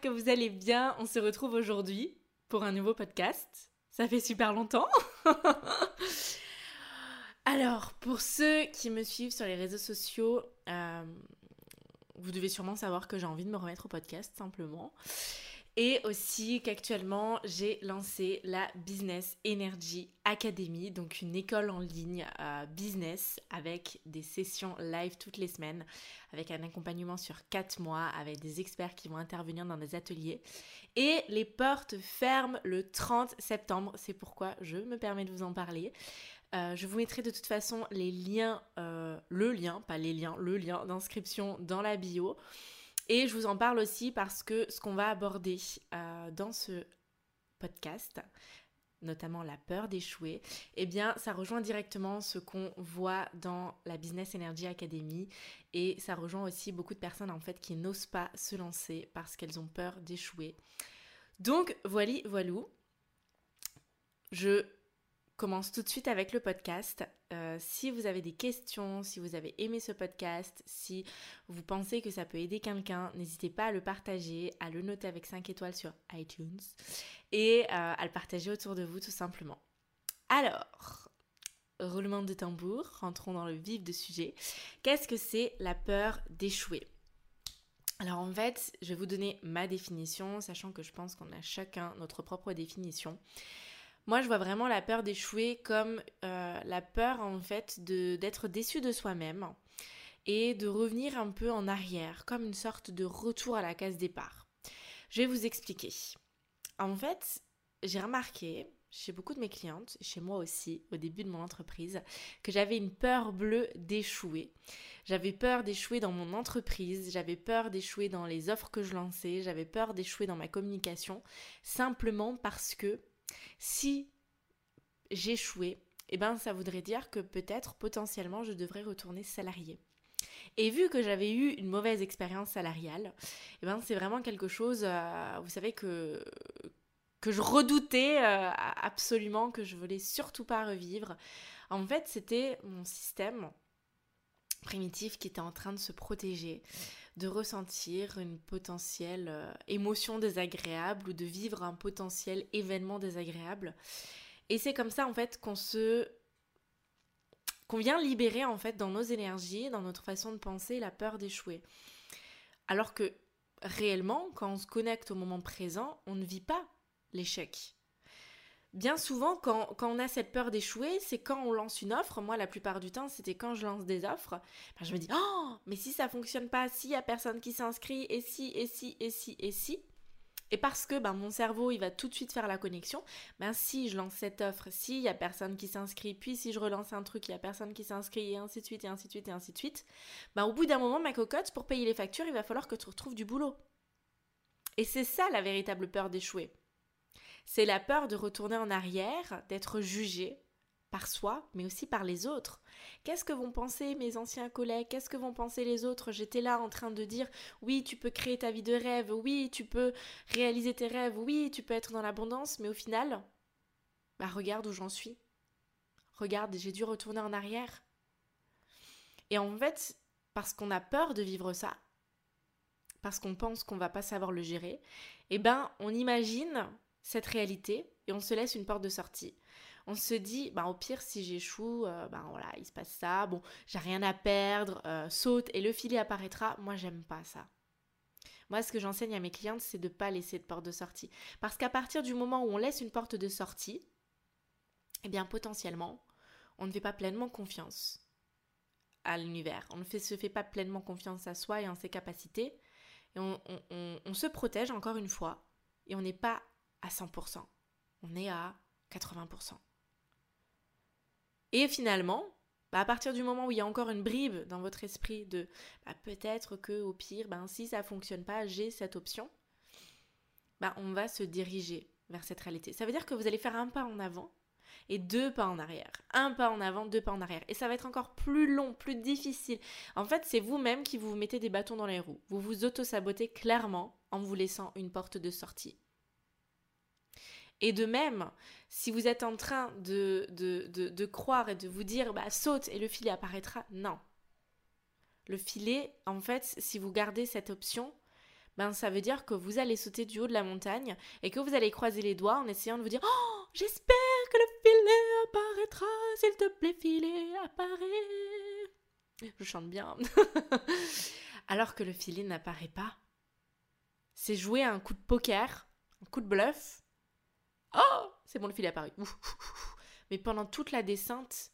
Que vous allez bien. On se retrouve aujourd'hui pour un nouveau podcast. Ça fait super longtemps. Alors, pour ceux qui me suivent sur les réseaux sociaux, euh, vous devez sûrement savoir que j'ai envie de me remettre au podcast simplement. Et aussi qu'actuellement, j'ai lancé la Business Energy Academy, donc une école en ligne euh, business avec des sessions live toutes les semaines, avec un accompagnement sur 4 mois, avec des experts qui vont intervenir dans des ateliers. Et les portes ferment le 30 septembre, c'est pourquoi je me permets de vous en parler. Euh, je vous mettrai de toute façon les liens, euh, le lien, pas les liens, le lien d'inscription dans la bio. Et je vous en parle aussi parce que ce qu'on va aborder euh, dans ce podcast, notamment la peur d'échouer, eh bien ça rejoint directement ce qu'on voit dans la Business Energy Academy et ça rejoint aussi beaucoup de personnes en fait qui n'osent pas se lancer parce qu'elles ont peur d'échouer. Donc voilà, voilou. Je commence tout de suite avec le podcast. Euh, si vous avez des questions, si vous avez aimé ce podcast, si vous pensez que ça peut aider quelqu'un, n'hésitez pas à le partager, à le noter avec 5 étoiles sur iTunes et euh, à le partager autour de vous tout simplement. Alors, roulement de tambour, rentrons dans le vif du sujet. Qu'est-ce que c'est la peur d'échouer? Alors en fait, je vais vous donner ma définition, sachant que je pense qu'on a chacun notre propre définition. Moi, je vois vraiment la peur d'échouer comme euh, la peur en fait d'être déçu de soi-même et de revenir un peu en arrière, comme une sorte de retour à la case départ. Je vais vous expliquer. En fait, j'ai remarqué chez beaucoup de mes clientes, chez moi aussi, au début de mon entreprise, que j'avais une peur bleue d'échouer. J'avais peur d'échouer dans mon entreprise, j'avais peur d'échouer dans les offres que je lançais, j'avais peur d'échouer dans ma communication, simplement parce que si j'échouais, eh ben ça voudrait dire que peut-être potentiellement je devrais retourner salarié. Et vu que j'avais eu une mauvaise expérience salariale, eh ben c'est vraiment quelque chose, euh, vous savez que je redoutais euh, absolument, que je voulais surtout pas revivre. En fait, c'était mon système primitif qui était en train de se protéger de ressentir une potentielle euh, émotion désagréable ou de vivre un potentiel événement désagréable. Et c'est comme ça en fait qu'on qu'on vient libérer en fait dans nos énergies, dans notre façon de penser la peur d'échouer. Alors que réellement, quand on se connecte au moment présent, on ne vit pas l'échec bien souvent, quand, on a cette peur d'échouer, c'est quand on lance une offre. Moi, la plupart du temps, c'était quand je lance des offres. Ben, je me dis, oh, mais si ça fonctionne pas, s'il y a personne qui s'inscrit, et si, et si, et si, et si. Et parce que ben, mon cerveau, il va tout de suite faire la connexion, ben, si je lance cette offre, s'il y a personne qui s'inscrit, puis si je relance un truc, il y a personne qui s'inscrit, et ainsi de suite, et ainsi de suite, et ainsi de suite, ben, au bout d'un moment, ma cocotte, pour payer les factures, il va falloir que tu retrouves du boulot. Et c'est ça la véritable peur d'échouer. C'est la peur de retourner en arrière, d'être jugé par soi, mais aussi par les autres. Qu'est-ce que vont penser mes anciens collègues? Qu'est-ce que vont penser les autres? J'étais là en train de dire oui, tu peux créer ta vie de rêve, oui, tu peux réaliser tes rêves, oui, tu peux être dans l'abondance, mais au final, bah regarde où j'en suis. Regarde, j'ai dû retourner en arrière. Et en fait, parce qu'on a peur de vivre ça, parce qu'on pense qu'on va pas savoir le gérer, eh ben on imagine cette réalité et on se laisse une porte de sortie. On se dit, bah, au pire, si j'échoue, euh, bah, voilà, il se passe ça, bon, j'ai rien à perdre, euh, saute et le filet apparaîtra. Moi, j'aime pas ça. Moi, ce que j'enseigne à mes clientes, c'est de ne pas laisser de porte de sortie. Parce qu'à partir du moment où on laisse une porte de sortie, eh bien, potentiellement, on ne fait pas pleinement confiance à l'univers. On ne se fait pas pleinement confiance à soi et en ses capacités. Et on se protège encore une fois. Et on n'est pas à 100%. On est à 80%. Et finalement, Bah, à partir du moment où il y a encore une bribe dans votre esprit de bah, peut-être que au pire, ben, si ça fonctionne pas, j'ai cette option, bah, on va se diriger vers cette réalité. Ça veut dire que vous allez faire un pas en avant et deux pas en arrière. Un pas en avant, deux pas en arrière. Et ça va être encore plus long, plus difficile. En fait, c'est vous-même qui vous mettez des bâtons dans les roues. Vous vous auto-sabotez clairement en vous laissant une porte de sortie. Et de même, si vous êtes en train de, de, de, croire et de vous dire bah, saute et le filet apparaîtra, non. Le filet, en fait, si vous gardez cette option, ben ça veut dire que vous allez sauter du haut de la montagne et que vous allez croiser les doigts en essayant de vous dire Oh, j'espère que le filet apparaîtra, s'il te plaît, filet apparaît. Je chante bien. Alors que le filet n'apparaît pas. C'est jouer un coup de poker, un coup de bluff, C'est bon, le filet est apparu. Mais pendant toute la descente,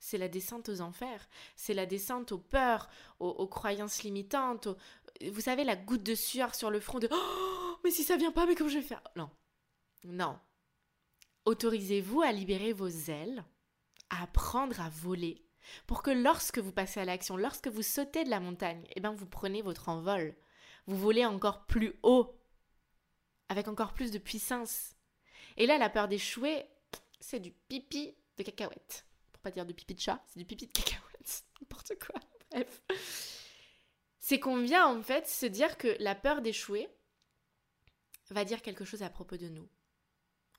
c'est la descente aux enfers. C'est la descente aux peurs, aux, croyances limitantes. Vous savez, la goutte de sueur sur le front de Oh Mais si ça vient pas, mais comment je vais faire? Non. Non. Autorisez-vous à libérer vos ailes, à apprendre à voler, pour que lorsque vous passez à l'action, lorsque vous sautez de la montagne, eh ben vous prenez votre envol. Vous volez encore plus haut, avec encore plus de puissance. Et là, la peur d'échouer, c'est du pipi de cacahuète. Pour pas dire de pipi de chat, c'est du pipi de cacahuète. N'importe quoi. Bref. C'est qu'on vient en fait se dire que la peur d'échouer va dire quelque chose à propos de nous.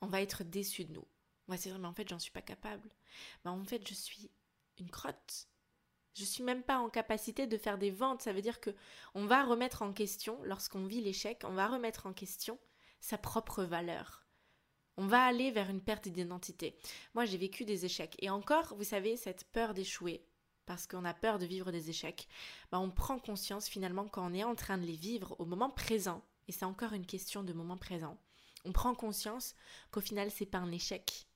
On va être déçu de nous. On va se dire, mais en fait, j'en suis pas capable. Mais en fait, je suis une crotte. Je suis même pas en capacité de faire des ventes. Ça veut dire que on va remettre en question, lorsqu'on vit l'échec, on va remettre en question sa propre valeur. On va aller vers une perte d'identité. Moi, j'ai vécu des échecs. Et encore, vous savez, cette peur d'échouer, parce qu'on a peur de vivre des échecs, bah, on prend conscience finalement quand on est en train de les vivre au moment présent, et c'est encore une question de moment présent, on prend conscience qu'au final, c'est pas un échec.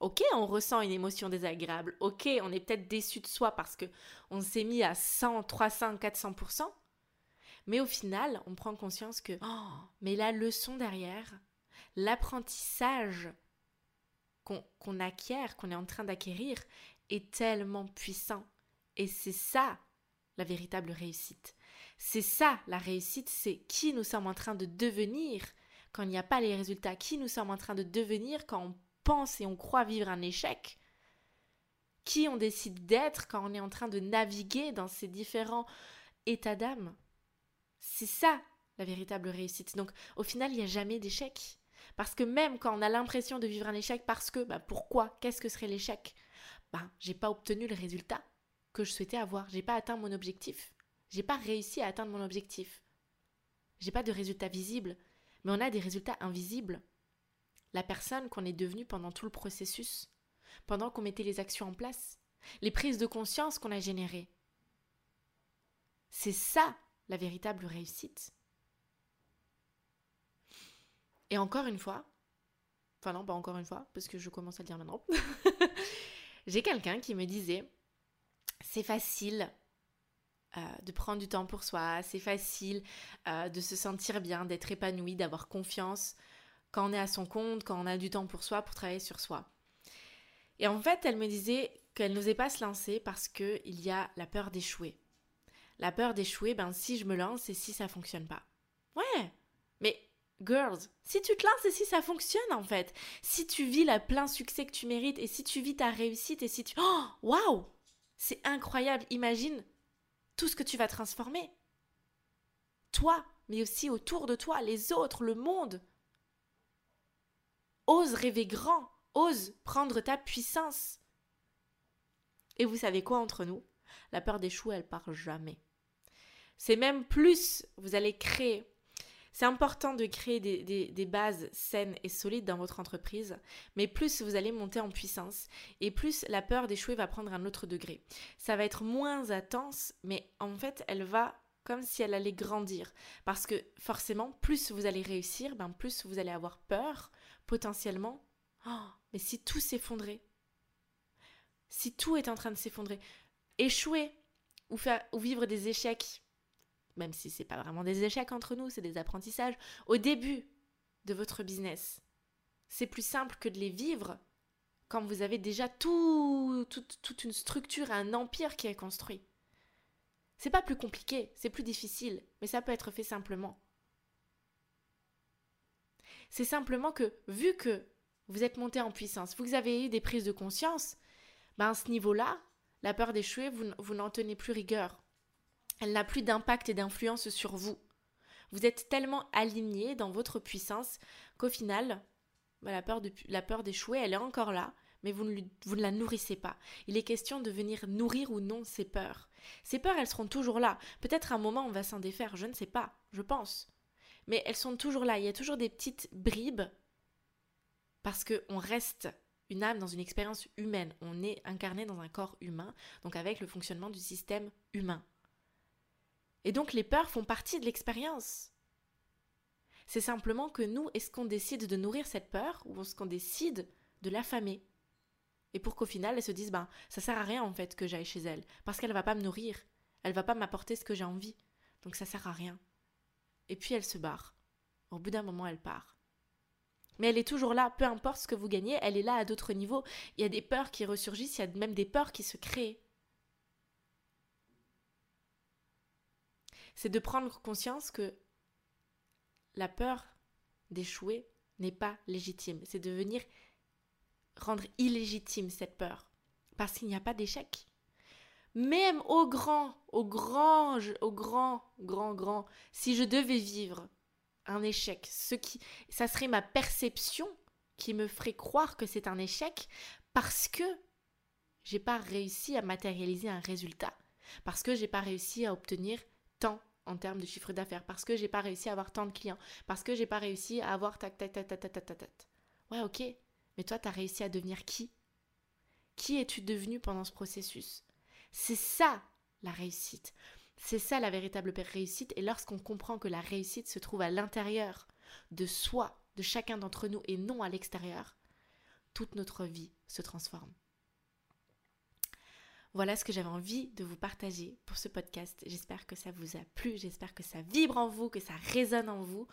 Ok, on ressent une émotion désagréable. Ok, on est peut-être déçu de soi parce que on s'est mis à 100, 300, 400%. Mais au final, on prend conscience que, oh, mais la leçon derrière, l'apprentissage qu'on acquiert, qu'on est en train d'acquérir, est tellement puissant. Et c'est ça la véritable réussite. C'est ça la réussite, c'est qui nous sommes en train de devenir quand il n'y a pas les résultats, qui nous sommes en train de devenir quand on pense et on croit vivre un échec, qui on décide d'être quand on est en train de naviguer dans ces différents états d'âme. C'est ça la véritable réussite. Donc au final, il n'y a jamais d'échec. Parce que même quand on a l'impression de vivre un échec parce que, bah pourquoi? Qu'est-ce que serait l'échec? Bah, j'ai pas obtenu le résultat que je souhaitais avoir. J'ai pas atteint mon objectif. J'ai pas réussi à atteindre mon objectif. J'ai pas de résultat visible, mais on a des résultats invisibles. La personne qu'on est devenue pendant tout le processus, pendant qu'on mettait les actions en place, les prises de conscience qu'on a générées. C'est ça la véritable réussite. Et encore une fois, enfin non, pas encore une fois, parce que je commence à le dire maintenant, j'ai quelqu'un qui me disait, c'est facile euh, de prendre du temps pour soi, c'est facile euh, de se sentir bien, d'être épanoui, d'avoir confiance quand on est à son compte, quand on a du temps pour soi, pour travailler sur soi. Et en fait, elle me disait qu'elle n'osait pas se lancer parce qu'il y a la peur d'échouer. La peur d'échouer, ben si je me lance et si ça fonctionne pas. Ouais, Girls, si tu te lances et si ça fonctionne en fait, si tu vis le plein succès que tu mérites et si tu vis ta réussite et si tu... Oh, waouh C'est incroyable, imagine tout ce que tu vas transformer. Toi, mais aussi autour de toi, les autres, le monde. Ose rêver grand, ose prendre ta puissance. Et vous savez quoi entre nous? La peur d'échouer, elle part jamais. C'est même plus, vous allez créer c'est important de créer des, bases saines et solides dans votre entreprise, mais plus vous allez monter en puissance et plus la peur d'échouer va prendre un autre degré. Ça va être moins intense, mais en fait, elle va comme si elle allait grandir. Parce que forcément, plus vous allez réussir, ben plus vous allez avoir peur, potentiellement. Oh, mais si tout s'effondrait, si tout est en train de s'effondrer, échouer ou, faire, ou vivre des échecs même si c'est pas vraiment des échecs entre nous, c'est des apprentissages, au début de votre business. C'est plus simple que de les vivre quand vous avez déjà tout, toute une structure, un empire qui est construit. C'est pas plus compliqué, c'est plus difficile, mais ça peut être fait simplement. C'est simplement que, vu que vous êtes monté en puissance, vous avez eu des prises de conscience, ben à ce niveau-là, la peur d'échouer, vous n'en tenez plus rigueur. Elle n'a plus d'impact et d'influence sur vous. Vous êtes tellement aligné dans votre puissance qu'au final, ben, la peur, de, d'échouer, elle est encore là, mais vous ne, vous ne la nourrissez pas. Il est question de venir nourrir ou non ces peurs. Ces peurs, elles seront toujours là. Peut-être à un moment, on va s'en défaire, je ne sais pas, je pense. Mais elles sont toujours là. Il y a toujours des petites bribes parce qu'on reste une âme dans une expérience humaine. On est incarné dans un corps humain, donc avec le fonctionnement du système humain. Et donc les peurs font partie de l'expérience. C'est simplement que nous, est-ce qu'on décide de nourrir cette peur ou est-ce qu'on décide de l'affamer? Et pour qu'au final, elle se dise, ben, ça sert à rien en fait que j'aille chez elle, parce qu'elle va pas me nourrir, elle va pas m'apporter ce que j'ai envie, donc ça sert à rien. Et puis elle se barre. Au bout d'un moment, elle part. Mais elle est toujours là, peu importe ce que vous gagnez, elle est là à d'autres niveaux. Il y a des peurs qui ressurgissent, il y a même des peurs qui se créent. C'est de prendre conscience que la peur d'échouer n'est pas légitime. C'est de venir rendre illégitime cette peur. Parce qu'il n'y a pas d'échec. Même au grand, au grand, au grand, grand, grand, si je devais vivre un échec. Ce qui, ça serait ma perception qui me ferait croire que c'est un échec parce que j'ai pas réussi à matérialiser un résultat, parce que j'ai pas réussi à obtenir tant en termes de chiffre d'affaires, parce que j'ai pas réussi à avoir tant de clients, parce que j'ai pas réussi à avoir tac tac tac tac tac tac tac. Ouais, ok, mais toi, tu as réussi à devenir qui? Qui es-tu devenu pendant ce processus? C'est ça la réussite. C'est ça la véritable réussite. Et lorsqu'on comprend que la réussite se trouve à l'intérieur de soi, de chacun d'entre nous, et non à l'extérieur, toute notre vie se transforme. Voilà ce que j'avais envie de vous partager pour ce podcast. J'espère que ça vous a plu, j'espère que ça vibre en vous, que ça résonne en vous.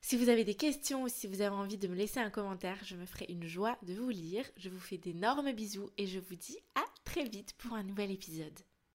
Si vous avez des questions ou si vous avez envie de me laisser un commentaire, je me ferai une joie de vous lire. Je vous fais d'énormes bisous et je vous dis à très vite pour un nouvel épisode.